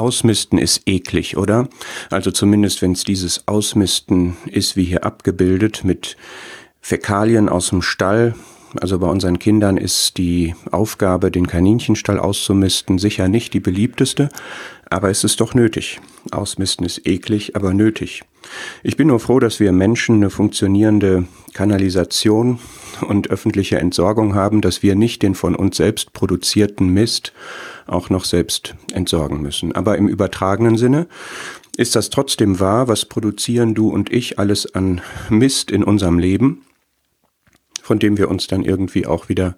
Ausmisten ist eklig, oder? Also zumindest, wenn es dieses Ausmisten ist, wie hier abgebildet, mit Fäkalien aus dem Stall. Also bei unseren Kindern ist die Aufgabe, den Kaninchenstall auszumisten, sicher nicht die beliebteste, aber es ist doch nötig. Ausmisten ist eklig, aber nötig. Ich bin nur froh, dass wir Menschen eine funktionierende Kanalisation und öffentliche Entsorgung haben, dass wir nicht den von uns selbst produzierten Mist auch noch selbst entsorgen müssen. Aber im übertragenen Sinne ist das trotzdem wahr, was produzieren du und ich alles an Mist in unserem Leben, von dem wir uns dann irgendwie auch wieder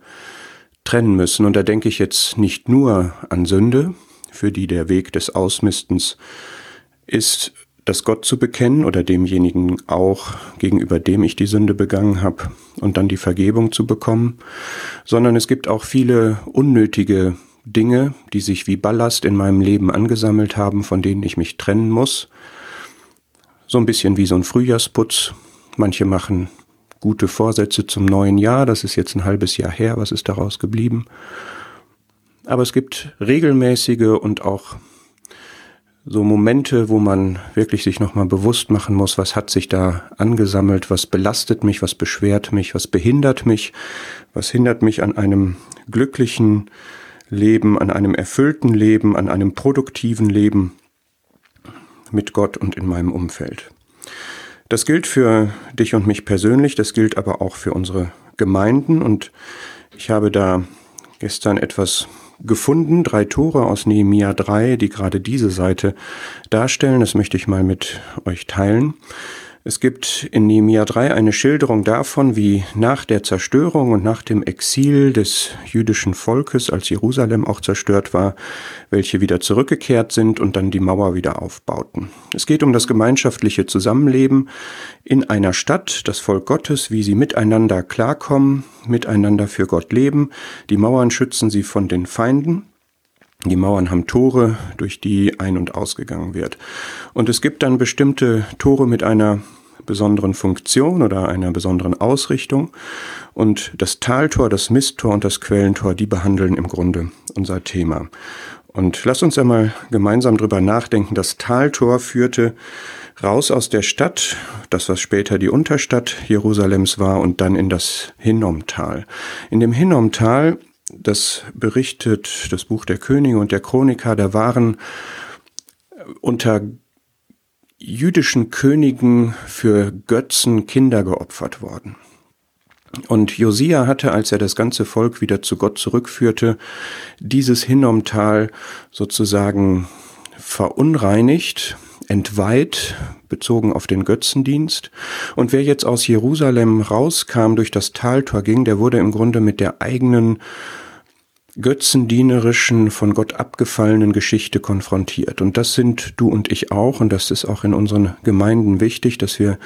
trennen müssen. Und da denke ich jetzt nicht nur an Sünde, für die der Weg des Ausmistens ist, das Gott zu bekennen oder demjenigen auch, gegenüber dem ich die Sünde begangen habe, und dann die Vergebung zu bekommen, sondern es gibt auch viele unnötige Dinge, die sich wie Ballast in meinem Leben angesammelt haben, von denen ich mich trennen muss. So ein bisschen wie so ein Frühjahrsputz. Manche machen gute Vorsätze zum neuen Jahr, das ist jetzt ein halbes Jahr her, was ist daraus geblieben? Aber es gibt regelmäßige und auch so Momente, wo man wirklich sich nochmal bewusst machen muss, was hat sich da angesammelt, was belastet mich, was beschwert mich, was behindert mich, was hindert mich an einem glücklichen Leben, an einem erfüllten Leben, an einem produktiven Leben mit Gott und in meinem Umfeld. Das gilt für dich und mich persönlich, das gilt aber auch für unsere Gemeinden und ich habe da gestern etwas gefunden, drei Tore aus Nehemia 3, die gerade diese Seite darstellen. Das möchte ich mal mit euch teilen. Es gibt in Nehemia 3 eine Schilderung davon, wie nach der Zerstörung und nach dem Exil des jüdischen Volkes, als Jerusalem auch zerstört war, welche wieder zurückgekehrt sind und dann die Mauer wieder aufbauten. Es geht um das gemeinschaftliche Zusammenleben in einer Stadt, das Volk Gottes, wie sie miteinander klarkommen, miteinander für Gott leben. Die Mauern schützen sie von den Feinden. Die Mauern haben Tore, durch die ein- und ausgegangen wird. Und es gibt dann bestimmte Tore mit einer besonderen Funktion oder einer besonderen Ausrichtung. Und das Taltor, das Misttor und das Quellentor, die behandeln im Grunde unser Thema. Und lass uns einmal gemeinsam drüber nachdenken. Das Taltor führte raus aus der Stadt, das was später die Unterstadt Jerusalems war, und dann in das Hinnomtal. In dem Hinnomtal das berichtet das Buch der Könige und der Chroniker, da waren unter jüdischen Königen für Götzen Kinder geopfert worden. Und Josia hatte, als er das ganze Volk wieder zu Gott zurückführte, dieses Hinnomtal sozusagen verunreinigt, entweiht, bezogen auf den Götzendienst. Und wer jetzt aus Jerusalem rauskam, durch das Taltor ging, der wurde im Grunde mit der eigenen götzendienerischen, von Gott abgefallenen Geschichte konfrontiert. Und das sind du und ich auch, und das ist auch in unseren Gemeinden wichtig, dass wir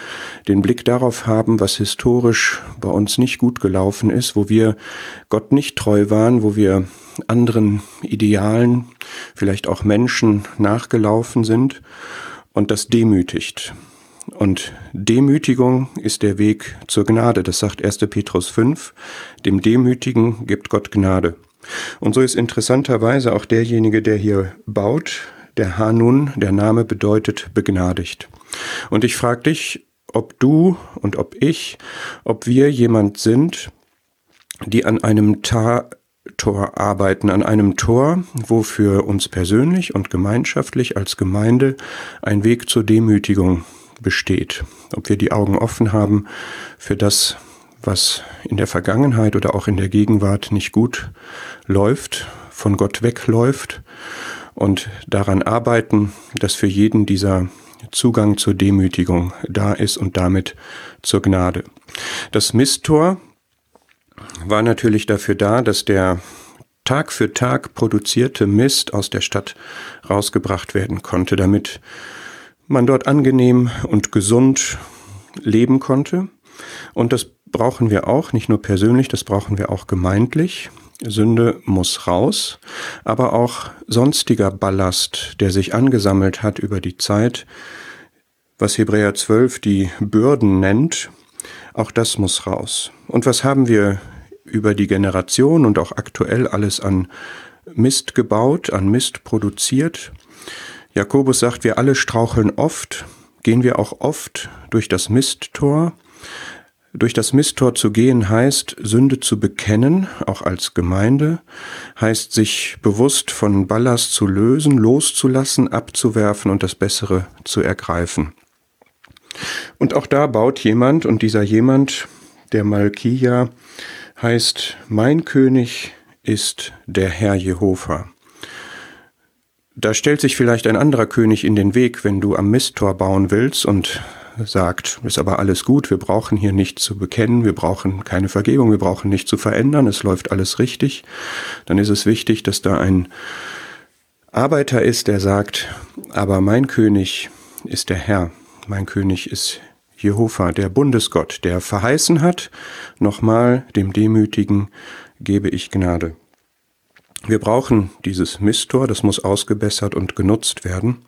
den Blick darauf haben, was historisch bei uns nicht gut gelaufen ist, wo wir Gott nicht treu waren, wo wir anderen Idealen, vielleicht auch Menschen nachgelaufen sind, und das demütigt. Und Demütigung ist der Weg zur Gnade. Das sagt 1. Petrus 5. Dem Demütigen gibt Gott Gnade. Und so ist interessanterweise auch derjenige, der hier baut, der Hanun, der Name bedeutet begnadigt. Und ich frage dich, ob du und ob ich, ob wir jemand sind, die an einem Ta Tor arbeiten, an einem Tor, wo für uns persönlich und gemeinschaftlich als Gemeinde ein Weg zur Demütigung besteht. Ob wir die Augen offen haben für das, was in der Vergangenheit oder auch in der Gegenwart nicht gut läuft, von Gott wegläuft und daran arbeiten, dass für jeden dieser Zugang zur Demütigung da ist und damit zur Gnade. Das Misttor war natürlich dafür da, dass der Tag für Tag produzierte Mist aus der Stadt rausgebracht werden konnte, damit man dort angenehm und gesund leben konnte. Und das brauchen wir auch, nicht nur persönlich, das brauchen wir auch gemeindlich. Sünde muss raus, aber auch sonstiger Ballast, der sich angesammelt hat über die Zeit, was Hebräer 12 die Bürden nennt, auch das muss raus. Und was haben wir über die Generation und auch aktuell alles an Mist gebaut, an Mist produziert. Jakobus sagt, wir alle straucheln oft, gehen wir auch oft durch das Misttor. Durch das Misttor zu gehen heißt, Sünde zu bekennen, auch als Gemeinde, heißt sich bewusst von Ballast zu lösen, loszulassen, abzuwerfen und das Bessere zu ergreifen. Und auch da baut jemand, und dieser jemand, der Malkia, heißt, mein König ist der Herr Jehova. Da stellt sich vielleicht ein anderer König in den Weg, wenn du am Misttor bauen willst und sagt, ist aber alles gut, wir brauchen hier nichts zu bekennen, wir brauchen keine Vergebung, wir brauchen nichts zu verändern, es läuft alles richtig, dann ist es wichtig, dass da ein Arbeiter ist, der sagt, aber mein König ist der Herr, mein König ist Jehova, der Bundesgott, der verheißen hat, nochmal dem Demütigen gebe ich Gnade. Wir brauchen dieses Misttor, das muss ausgebessert und genutzt werden.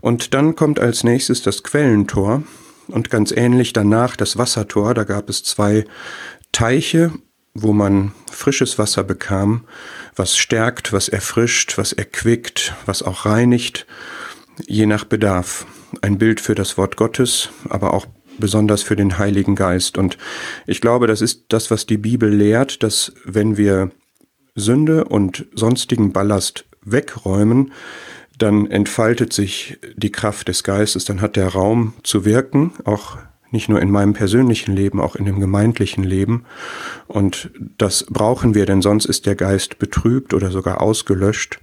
Und dann kommt als nächstes das Quellentor und ganz ähnlich danach das Wassertor. Da gab es zwei Teiche, wo man frisches Wasser bekam, was stärkt, was erfrischt, was erquickt, was auch reinigt, je nach Bedarf. Ein Bild für das Wort Gottes, aber auch besonders für den Heiligen Geist. Und ich glaube, das ist das, was die Bibel lehrt, dass wenn wir Sünde und sonstigen Ballast wegräumen, dann entfaltet sich die Kraft des Geistes, dann hat der Raum zu wirken, auch nicht nur in meinem persönlichen Leben, auch in dem gemeindlichen Leben. Und das brauchen wir, denn sonst ist der Geist betrübt oder sogar ausgelöscht.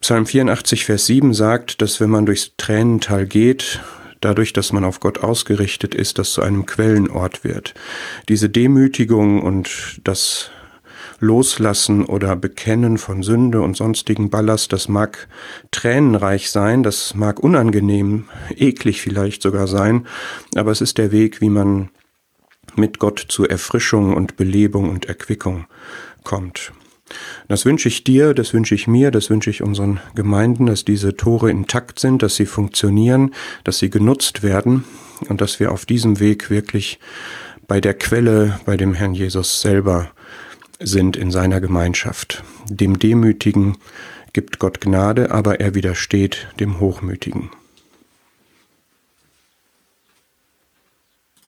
Psalm 84, Vers 7 sagt, dass wenn man durchs Tränental geht, dadurch, dass man auf Gott ausgerichtet ist, das zu einem Quellenort wird. Diese Demütigung und das Loslassen oder Bekennen von Sünde und sonstigen Ballast, das mag tränenreich sein, das mag unangenehm, eklig vielleicht sogar sein, aber es ist der Weg, wie man mit Gott zur Erfrischung und Belebung und Erquickung kommt. Das wünsche ich dir, das wünsche ich mir, das wünsche ich unseren Gemeinden, dass diese Tore intakt sind, dass sie funktionieren, dass sie genutzt werden und dass wir auf diesem Weg wirklich bei der Quelle, bei dem Herrn Jesus selber sind in seiner Gemeinschaft. Dem Demütigen gibt Gott Gnade, aber er widersteht dem Hochmütigen.